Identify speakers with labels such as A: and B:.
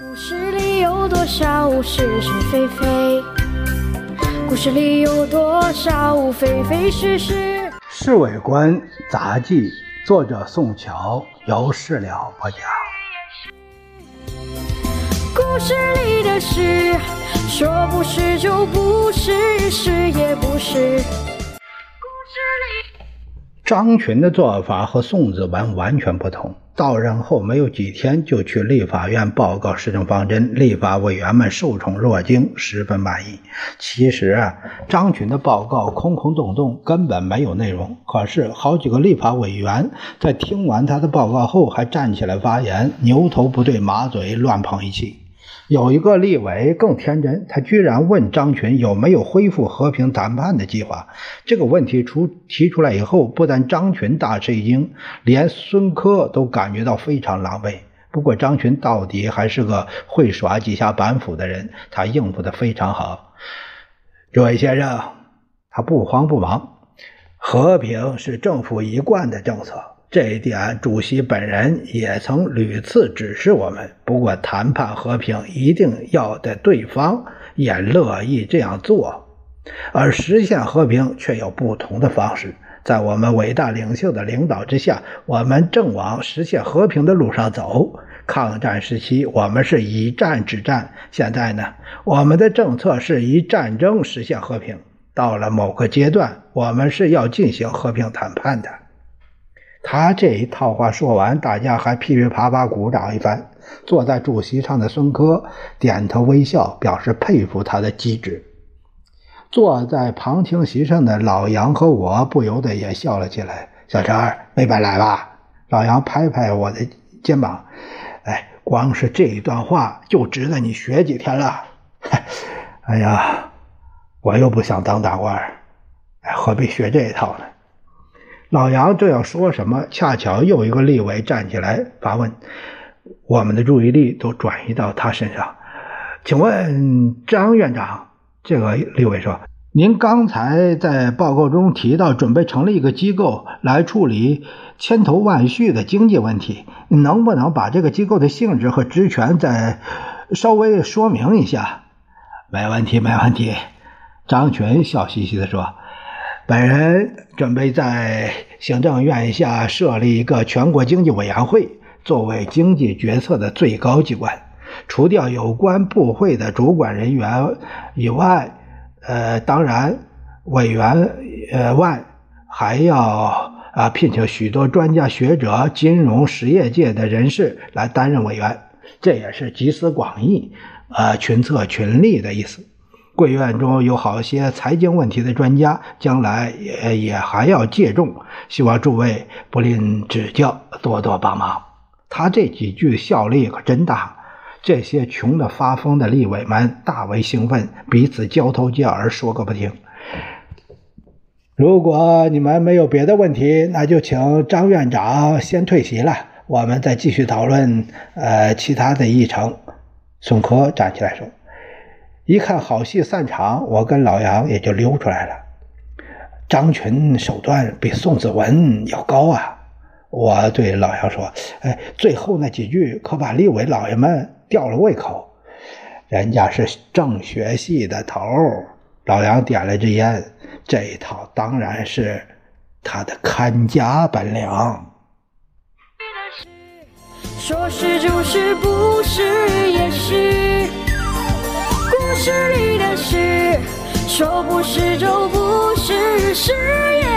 A: 故事里有多少是是非非？故事里有多少非非是是？
B: 《侍卫官杂记》作者宋乔，由事了播讲。
A: 故事里的事，说不是就不是，是也不是。
B: 张群的做法和宋子文完全不同。到任后没有几天，就去立法院报告施政方针，立法委员们受宠若惊，十分满意。其实啊，张群的报告空空洞洞，根本没有内容。可是好几个立法委员在听完他的报告后，还站起来发言，牛头不对马嘴，乱捧一气。有一个立委更天真，他居然问张群有没有恢复和平谈判的计划。这个问题出提出来以后，不但张群大吃一惊，连孙科都感觉到非常狼狈。不过张群到底还是个会耍几下板斧的人，他应付的非常好。这位先生，他不慌不忙，和平是政府一贯的政策。这一点，主席本人也曾屡次指示我们。不过，谈判和平一定要得对方也乐意这样做，而实现和平却有不同的方式。在我们伟大领袖的领导之下，我们正往实现和平的路上走。抗战时期，我们是以战止战；现在呢，我们的政策是以战争实现和平。到了某个阶段，我们是要进行和平谈判的。他这一套话说完，大家还噼噼啪啪鼓掌一番。坐在主席上的孙科点头微笑，表示佩服他的机智。坐在旁听席上的老杨和我不由得也笑了起来。小陈没白来吧？老杨拍拍我的肩膀：“哎，光是这一段话就值得你学几天了。”哎呀，我又不想当大官，哎，何必学这一套呢？老杨正要说什么，恰巧又一个立委站起来发问，我们的注意力都转移到他身上。请问张院长，这个立委说，您刚才在报告中提到准备成立一个机构来处理千头万绪的经济问题，能不能把这个机构的性质和职权再稍微说明一下？没问题，没问题。张群笑嘻嘻地说。本人准备在行政院下设立一个全国经济委员会，作为经济决策的最高机关。除掉有关部会的主管人员以外，呃，当然委员呃外还要啊聘请许多专家学者、金融实业界的人士来担任委员。这也是集思广益，呃，群策群力的意思。贵院中有好些财经问题的专家，将来也也还要借重，希望诸位不吝指教，多多帮忙。他这几句效力可真大，这些穷的发疯的立委们大为兴奋，彼此交头接耳，说个不停。如果你们没有别的问题，那就请张院长先退席了，我们再继续讨论呃其他的议程。宋科站起来说。一看好戏散场，我跟老杨也就溜出来了。张群手段比宋子文要高啊！我对老杨说：“哎，最后那几句可把立委老爷们吊了胃口。人家是政学系的头。”老杨点了支烟，这一套当然是他的看家本领。
A: 说是就是，不是也是。是你的事，说不是就不是，是也。